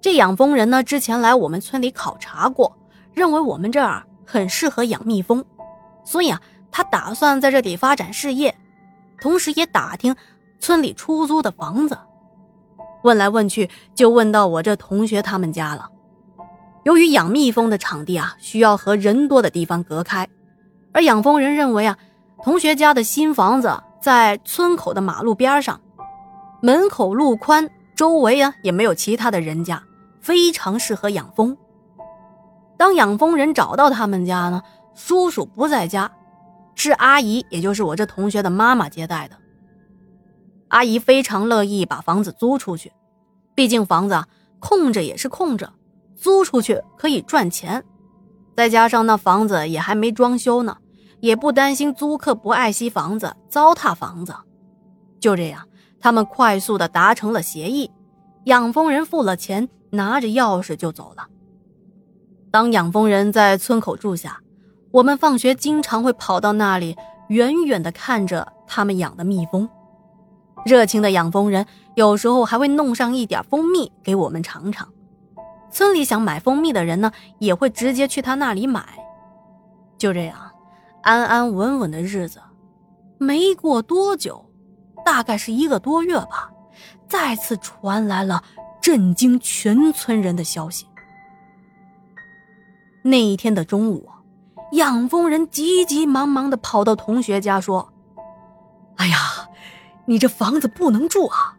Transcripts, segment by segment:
这养蜂人呢，之前来我们村里考察过，认为我们这儿很适合养蜜蜂，所以啊，他打算在这里发展事业，同时也打听村里出租的房子。问来问去，就问到我这同学他们家了。由于养蜜蜂的场地啊，需要和人多的地方隔开，而养蜂人认为啊，同学家的新房子在村口的马路边上，门口路宽，周围啊也没有其他的人家。非常适合养蜂。当养蜂人找到他们家呢，叔叔不在家，是阿姨，也就是我这同学的妈妈接待的。阿姨非常乐意把房子租出去，毕竟房子空着也是空着，租出去可以赚钱。再加上那房子也还没装修呢，也不担心租客不爱惜房子，糟蹋房子。就这样，他们快速的达成了协议，养蜂人付了钱。拿着钥匙就走了。当养蜂人在村口住下，我们放学经常会跑到那里，远远的看着他们养的蜜蜂。热情的养蜂人有时候还会弄上一点蜂蜜给我们尝尝。村里想买蜂蜜的人呢，也会直接去他那里买。就这样，安安稳稳的日子，没过多久，大概是一个多月吧，再次传来了。震惊全村人的消息。那一天的中午，养蜂人急急忙忙的跑到同学家说：“哎呀，你这房子不能住啊，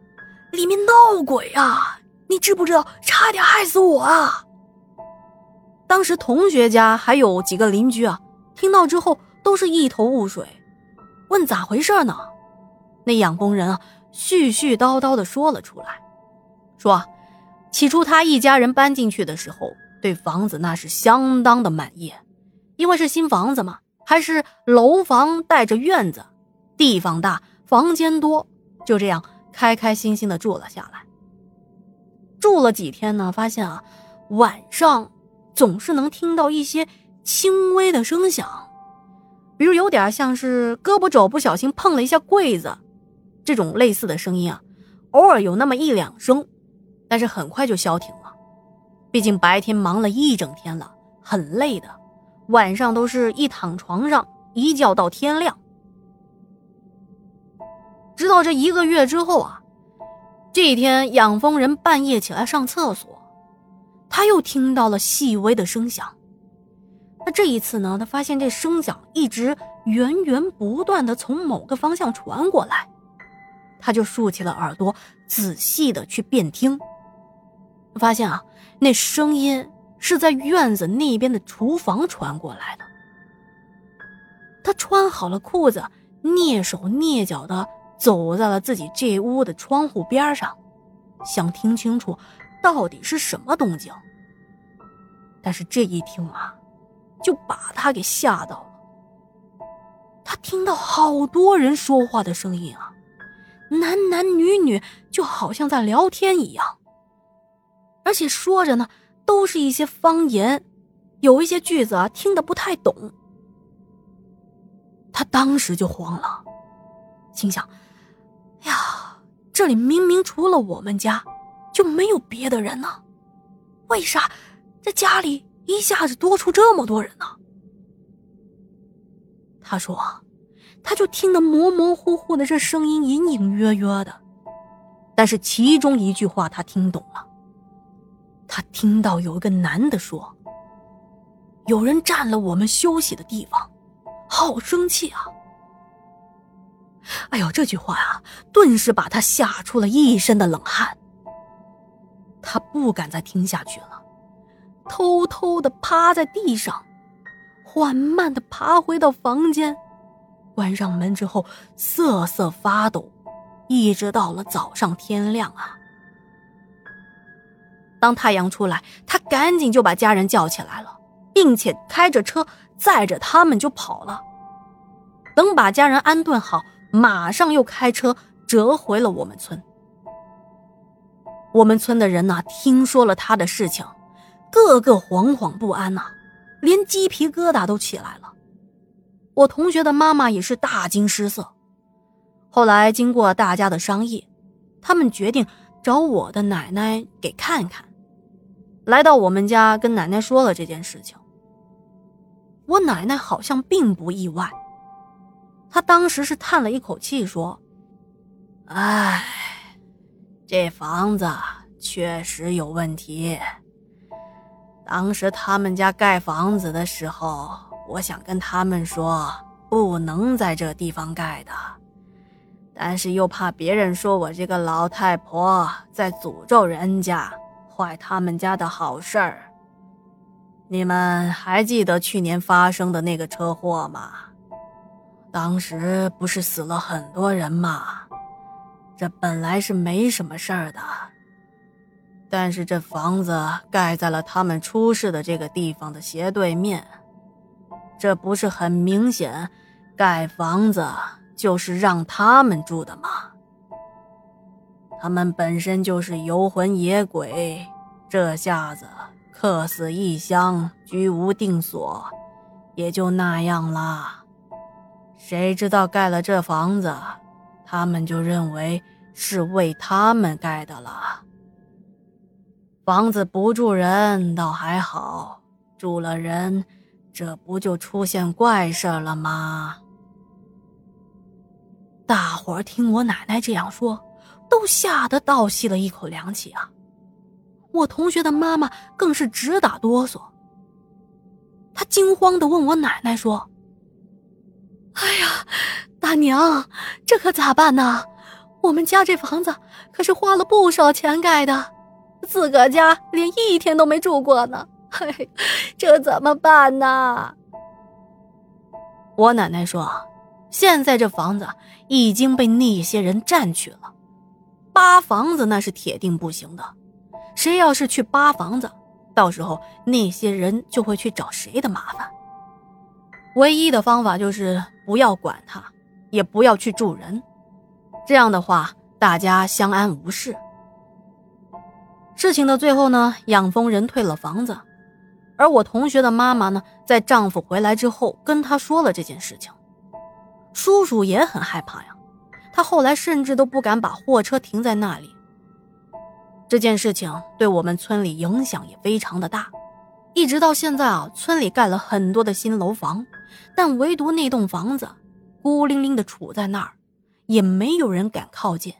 里面闹鬼啊！你知不知道，差点害死我啊！”当时同学家还有几个邻居啊，听到之后都是一头雾水，问咋回事呢？那养蜂人啊，絮絮叨叨的说了出来。说，起初他一家人搬进去的时候，对房子那是相当的满意，因为是新房子嘛，还是楼房带着院子，地方大，房间多，就这样开开心心的住了下来。住了几天呢，发现啊，晚上总是能听到一些轻微的声响，比如有点像是胳膊肘不小心碰了一下柜子，这种类似的声音啊，偶尔有那么一两声。但是很快就消停了，毕竟白天忙了一整天了，很累的，晚上都是一躺床上一觉到天亮。直到这一个月之后啊，这一天养蜂人半夜起来上厕所，他又听到了细微的声响。那这一次呢，他发现这声响一直源源不断的从某个方向传过来，他就竖起了耳朵，仔细的去辨听。发现啊，那声音是在院子那边的厨房传过来的。他穿好了裤子，蹑手蹑脚的走在了自己这屋的窗户边上，想听清楚到底是什么动静。但是这一听啊，就把他给吓到了。他听到好多人说话的声音啊，男男女女，就好像在聊天一样。而且说着呢，都是一些方言，有一些句子啊听得不太懂。他当时就慌了，心想：“呀，这里明明除了我们家，就没有别的人呢，为啥这家里一下子多出这么多人呢？”他说：“他就听得模模糊糊的这声音，隐隐约约的，但是其中一句话他听懂了。”他听到有一个男的说：“有人占了我们休息的地方，好生气啊！”哎呦，这句话啊，顿时把他吓出了一身的冷汗。他不敢再听下去了，偷偷的趴在地上，缓慢的爬回到房间，关上门之后瑟瑟发抖，一直到了早上天亮啊。当太阳出来，他赶紧就把家人叫起来了，并且开着车载着他们就跑了。等把家人安顿好，马上又开车折回了我们村。我们村的人呐，听说了他的事情，个个惶惶不安呐，连鸡皮疙瘩都起来了。我同学的妈妈也是大惊失色。后来经过大家的商议，他们决定找我的奶奶给看看。来到我们家跟奶奶说了这件事情。我奶奶好像并不意外，她当时是叹了一口气说：“哎，这房子确实有问题。当时他们家盖房子的时候，我想跟他们说不能在这地方盖的，但是又怕别人说我这个老太婆在诅咒人家，坏他们家的好事儿。”你们还记得去年发生的那个车祸吗？当时不是死了很多人吗？这本来是没什么事儿的，但是这房子盖在了他们出事的这个地方的斜对面，这不是很明显，盖房子就是让他们住的吗？他们本身就是游魂野鬼，这下子。客死异乡，居无定所，也就那样了。谁知道盖了这房子，他们就认为是为他们盖的了。房子不住人倒还好，住了人，这不就出现怪事了吗？大伙儿听我奶奶这样说，都吓得倒吸了一口凉气啊！我同学的妈妈更是直打哆嗦，她惊慌的问我奶奶说：“哎呀，大娘，这可咋办呢？我们家这房子可是花了不少钱盖的，自个家连一天都没住过呢，嘿，这怎么办呢？”我奶奶说：“现在这房子已经被那些人占去了，扒房子那是铁定不行的。”谁要是去扒房子，到时候那些人就会去找谁的麻烦。唯一的方法就是不要管他，也不要去住人，这样的话大家相安无事。事情的最后呢，养蜂人退了房子，而我同学的妈妈呢，在丈夫回来之后跟他说了这件事情。叔叔也很害怕呀，他后来甚至都不敢把货车停在那里。这件事情对我们村里影响也非常的大，一直到现在啊，村里盖了很多的新楼房，但唯独那栋房子孤零零的杵在那儿，也没有人敢靠近。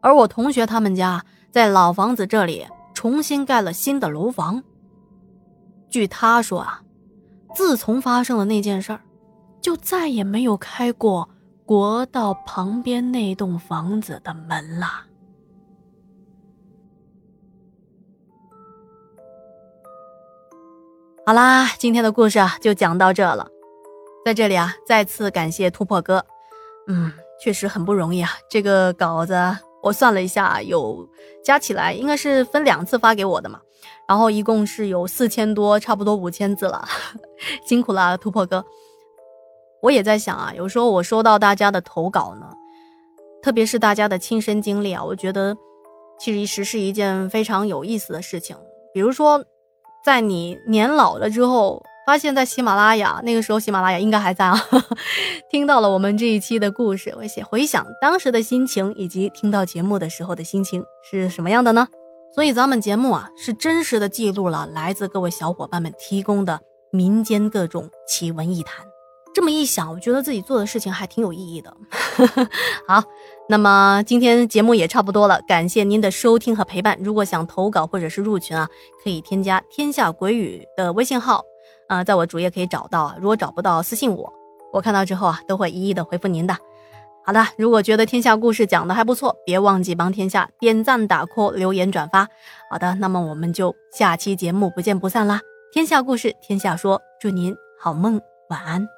而我同学他们家在老房子这里重新盖了新的楼房。据他说啊，自从发生了那件事儿，就再也没有开过国道旁边那栋房子的门了。好啦，今天的故事啊就讲到这了。在这里啊，再次感谢突破哥，嗯，确实很不容易啊。这个稿子我算了一下，有加起来应该是分两次发给我的嘛，然后一共是有四千多，差不多五千字了，辛苦了突破哥。我也在想啊，有时候我收到大家的投稿呢，特别是大家的亲身经历啊，我觉得其实是一件非常有意思的事情，比如说。在你年老了之后，发现，在喜马拉雅那个时候，喜马拉雅应该还在啊。听到了我们这一期的故事，我写回想当时的心情，以及听到节目的时候的心情是什么样的呢？所以咱们节目啊，是真实的记录了来自各位小伙伴们提供的民间各种奇闻异谈。这么一想，我觉得自己做的事情还挺有意义的。好，那么今天节目也差不多了，感谢您的收听和陪伴。如果想投稿或者是入群啊，可以添加天下鬼语的微信号，啊，在我主页可以找到。如果找不到，私信我，我看到之后啊，都会一一的回复您的。好的，如果觉得天下故事讲的还不错，别忘记帮天下点赞、打 call、留言、转发。好的，那么我们就下期节目不见不散啦！天下故事，天下说，祝您好梦，晚安。